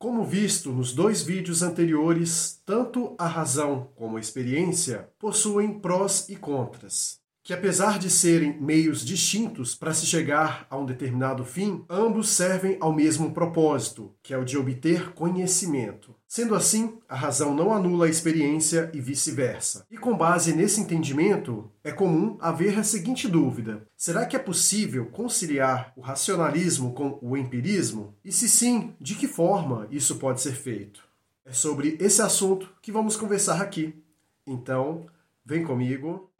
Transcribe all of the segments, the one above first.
Como visto nos dois vídeos anteriores, tanto a razão como a experiência possuem prós e contras que apesar de serem meios distintos para se chegar a um determinado fim, ambos servem ao mesmo propósito, que é o de obter conhecimento. Sendo assim, a razão não anula a experiência e vice-versa. E com base nesse entendimento, é comum haver a seguinte dúvida: será que é possível conciliar o racionalismo com o empirismo? E se sim, de que forma isso pode ser feito? É sobre esse assunto que vamos conversar aqui. Então, vem comigo.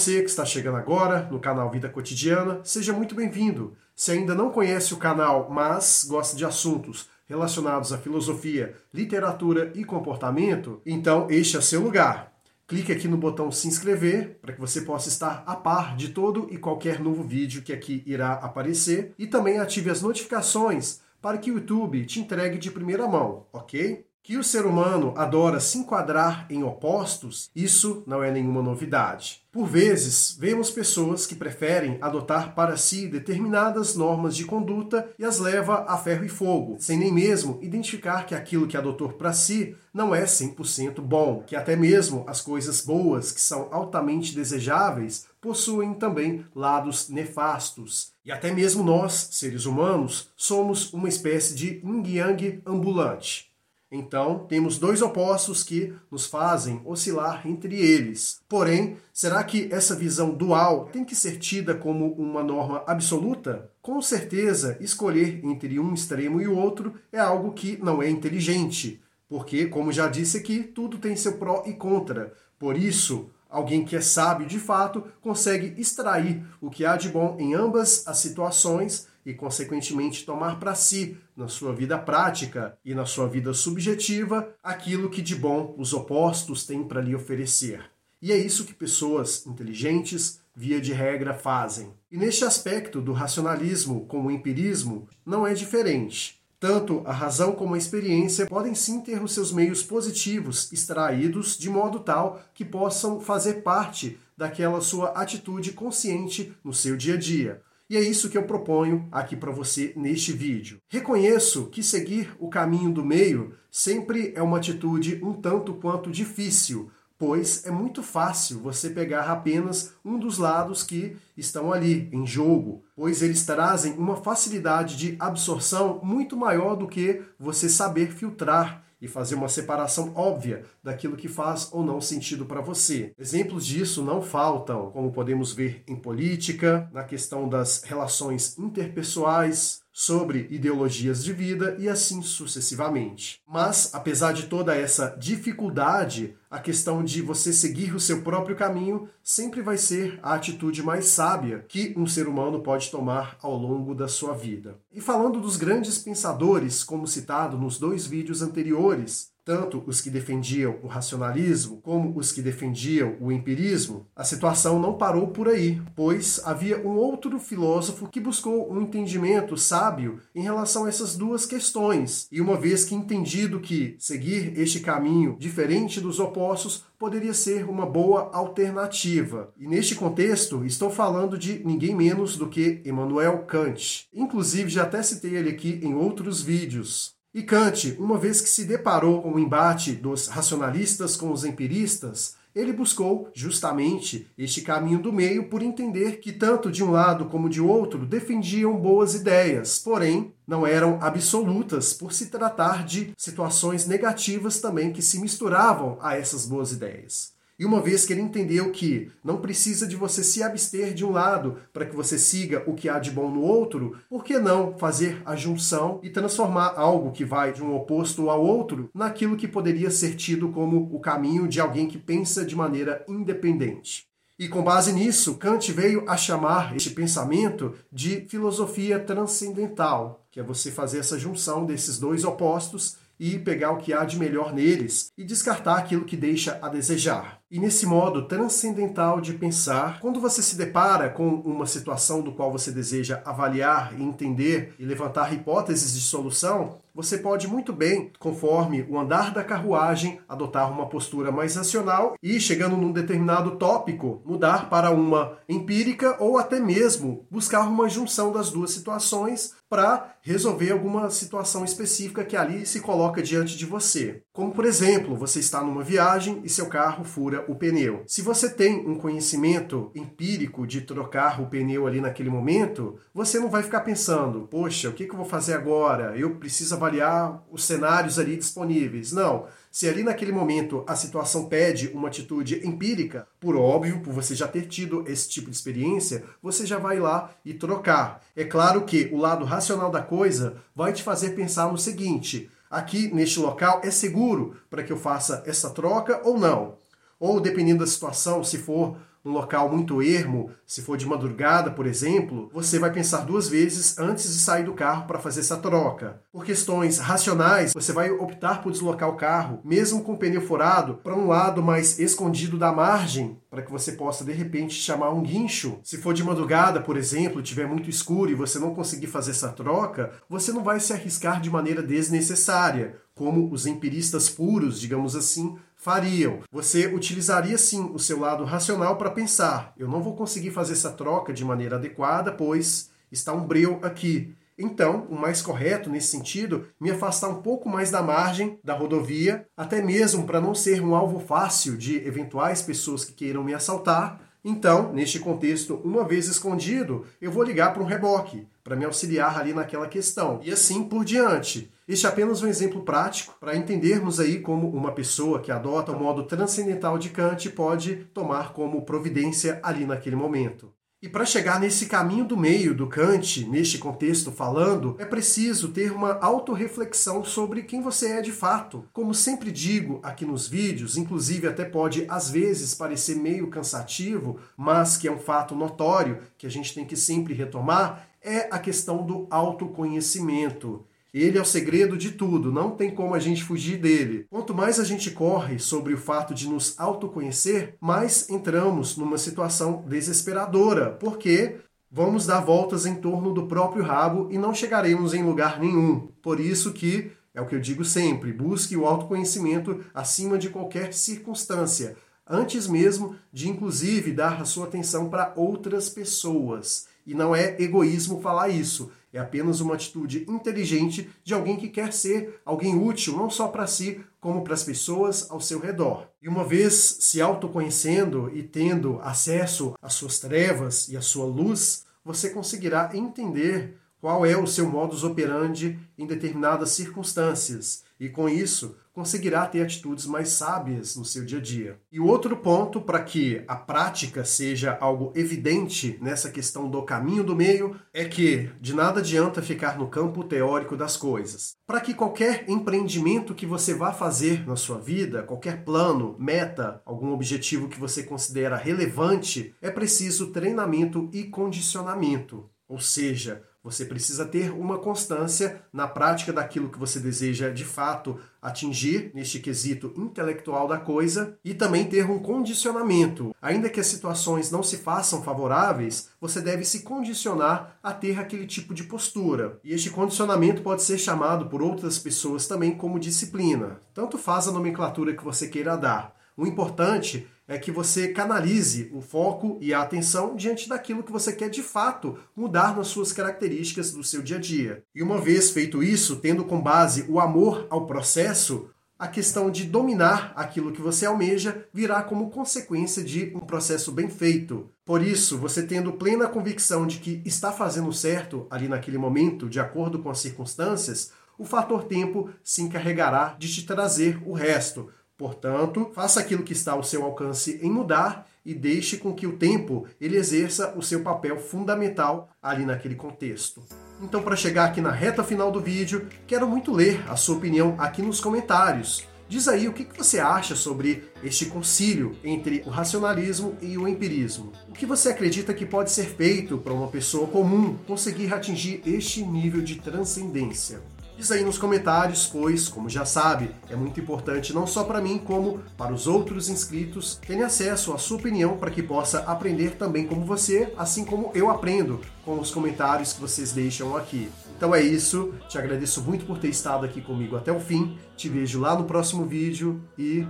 Você que está chegando agora no canal Vida Cotidiana, seja muito bem-vindo. Se ainda não conhece o canal, mas gosta de assuntos relacionados à filosofia, literatura e comportamento, então este é seu lugar. Clique aqui no botão se inscrever para que você possa estar a par de todo e qualquer novo vídeo que aqui irá aparecer e também ative as notificações para que o YouTube te entregue de primeira mão, ok? Que o ser humano adora se enquadrar em opostos, isso não é nenhuma novidade. Por vezes, vemos pessoas que preferem adotar para si determinadas normas de conduta e as leva a ferro e fogo, sem nem mesmo identificar que aquilo que adotou para si não é 100% bom, que até mesmo as coisas boas que são altamente desejáveis possuem também lados nefastos. E até mesmo nós, seres humanos, somos uma espécie de yin-yang ambulante. Então, temos dois opostos que nos fazem oscilar entre eles. Porém, será que essa visão dual tem que ser tida como uma norma absoluta? Com certeza, escolher entre um extremo e o outro é algo que não é inteligente, porque, como já disse aqui, tudo tem seu pró e contra. Por isso, Alguém que é sábio de fato consegue extrair o que há de bom em ambas as situações e, consequentemente, tomar para si, na sua vida prática e na sua vida subjetiva, aquilo que de bom os opostos têm para lhe oferecer. E é isso que pessoas inteligentes, via de regra, fazem. E neste aspecto do racionalismo com o empirismo, não é diferente. Tanto a razão como a experiência podem sim ter os seus meios positivos extraídos de modo tal que possam fazer parte daquela sua atitude consciente no seu dia a dia. E é isso que eu proponho aqui para você neste vídeo. Reconheço que seguir o caminho do meio sempre é uma atitude um tanto quanto difícil, pois é muito fácil você pegar apenas um dos lados que estão ali em jogo, pois eles trazem uma facilidade de absorção muito maior do que você saber filtrar e fazer uma separação óbvia daquilo que faz ou não sentido para você. Exemplos disso não faltam, como podemos ver em política, na questão das relações interpessoais, sobre ideologias de vida e assim sucessivamente. Mas, apesar de toda essa dificuldade, a questão de você seguir o seu próprio caminho sempre vai ser a atitude mais sábia que um ser humano pode tomar ao longo da sua vida. E falando dos grandes pensadores, como citado nos dois vídeos anteriores, tanto os que defendiam o racionalismo como os que defendiam o empirismo, a situação não parou por aí, pois havia um outro filósofo que buscou um entendimento sábio em relação a essas duas questões. E uma vez que entendido que seguir este caminho diferente dos opostos poderia ser uma boa alternativa. E neste contexto, estou falando de ninguém menos do que Immanuel Kant. Inclusive, já até citei ele aqui em outros vídeos. E Kant, uma vez que se deparou com o embate dos racionalistas com os empiristas, ele buscou justamente este caminho do meio por entender que tanto de um lado como de outro defendiam boas ideias, porém não eram absolutas por se tratar de situações negativas também que se misturavam a essas boas ideias. E uma vez que ele entendeu que não precisa de você se abster de um lado para que você siga o que há de bom no outro, por que não fazer a junção e transformar algo que vai de um oposto ao outro naquilo que poderia ser tido como o caminho de alguém que pensa de maneira independente? E com base nisso, Kant veio a chamar este pensamento de filosofia transcendental, que é você fazer essa junção desses dois opostos e pegar o que há de melhor neles e descartar aquilo que deixa a desejar. E nesse modo transcendental de pensar, quando você se depara com uma situação do qual você deseja avaliar e entender e levantar hipóteses de solução, você pode muito bem, conforme o andar da carruagem, adotar uma postura mais racional e, chegando num determinado tópico, mudar para uma empírica ou até mesmo buscar uma junção das duas situações para resolver alguma situação específica que ali se coloca diante de você. Como, por exemplo, você está numa viagem e seu carro fura o pneu. Se você tem um conhecimento empírico de trocar o pneu ali naquele momento, você não vai ficar pensando, poxa, o que eu vou fazer agora? Eu preciso avaliar os cenários ali disponíveis. Não. Se ali naquele momento a situação pede uma atitude empírica, por óbvio, por você já ter tido esse tipo de experiência, você já vai lá e trocar. É claro que o lado racional da coisa vai te fazer pensar no seguinte: aqui neste local é seguro para que eu faça essa troca ou não? Ou dependendo da situação, se for num local muito ermo, se for de madrugada, por exemplo, você vai pensar duas vezes antes de sair do carro para fazer essa troca. Por questões racionais, você vai optar por deslocar o carro, mesmo com o pneu furado, para um lado mais escondido da margem, para que você possa de repente chamar um guincho. Se for de madrugada, por exemplo, tiver muito escuro e você não conseguir fazer essa troca, você não vai se arriscar de maneira desnecessária, como os empiristas puros, digamos assim, fariam. Você utilizaria sim o seu lado racional para pensar: eu não vou conseguir fazer essa troca de maneira adequada, pois está um breu aqui. Então, o mais correto nesse sentido, me afastar um pouco mais da margem da rodovia, até mesmo para não ser um alvo fácil de eventuais pessoas que queiram me assaltar. Então, neste contexto, uma vez escondido, eu vou ligar para um reboque para me auxiliar ali naquela questão. E assim por diante. Este é apenas um exemplo prático para entendermos aí como uma pessoa que adota o modo transcendental de Kant pode tomar como providência ali naquele momento. E para chegar nesse caminho do meio do Kant, neste contexto falando, é preciso ter uma autorreflexão sobre quem você é de fato. Como sempre digo aqui nos vídeos, inclusive até pode às vezes parecer meio cansativo, mas que é um fato notório que a gente tem que sempre retomar, é a questão do autoconhecimento. Ele é o segredo de tudo, não tem como a gente fugir dele. Quanto mais a gente corre sobre o fato de nos autoconhecer, mais entramos numa situação desesperadora, porque vamos dar voltas em torno do próprio rabo e não chegaremos em lugar nenhum. Por isso que é o que eu digo sempre, busque o autoconhecimento acima de qualquer circunstância, antes mesmo de inclusive dar a sua atenção para outras pessoas. E não é egoísmo falar isso. É apenas uma atitude inteligente de alguém que quer ser alguém útil, não só para si, como para as pessoas ao seu redor. E uma vez se autoconhecendo e tendo acesso às suas trevas e à sua luz, você conseguirá entender qual é o seu modus operandi em determinadas circunstâncias. E com isso, conseguirá ter atitudes mais sábias no seu dia a dia. E o outro ponto para que a prática seja algo evidente nessa questão do caminho do meio é que de nada adianta ficar no campo teórico das coisas. Para que qualquer empreendimento que você vá fazer na sua vida, qualquer plano, meta, algum objetivo que você considera relevante, é preciso treinamento e condicionamento. Ou seja, você precisa ter uma constância na prática daquilo que você deseja de fato atingir neste quesito intelectual da coisa e também ter um condicionamento. Ainda que as situações não se façam favoráveis, você deve se condicionar a ter aquele tipo de postura. E este condicionamento pode ser chamado por outras pessoas também como disciplina. Tanto faz a nomenclatura que você queira dar. O importante é que você canalize o foco e a atenção diante daquilo que você quer de fato mudar nas suas características do seu dia a dia. E uma vez feito isso, tendo com base o amor ao processo, a questão de dominar aquilo que você almeja virá como consequência de um processo bem feito. Por isso, você tendo plena convicção de que está fazendo certo ali naquele momento, de acordo com as circunstâncias, o fator tempo se encarregará de te trazer o resto Portanto, faça aquilo que está ao seu alcance em mudar e deixe com que o tempo ele exerça o seu papel fundamental ali naquele contexto. Então, para chegar aqui na reta final do vídeo, quero muito ler a sua opinião aqui nos comentários. Diz aí o que você acha sobre este concílio entre o racionalismo e o empirismo. O que você acredita que pode ser feito para uma pessoa comum conseguir atingir este nível de transcendência? Diz aí nos comentários, pois, como já sabe, é muito importante não só para mim, como para os outros inscritos terem acesso à sua opinião para que possa aprender também como você, assim como eu aprendo com os comentários que vocês deixam aqui. Então é isso, te agradeço muito por ter estado aqui comigo até o fim, te vejo lá no próximo vídeo e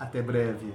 até breve.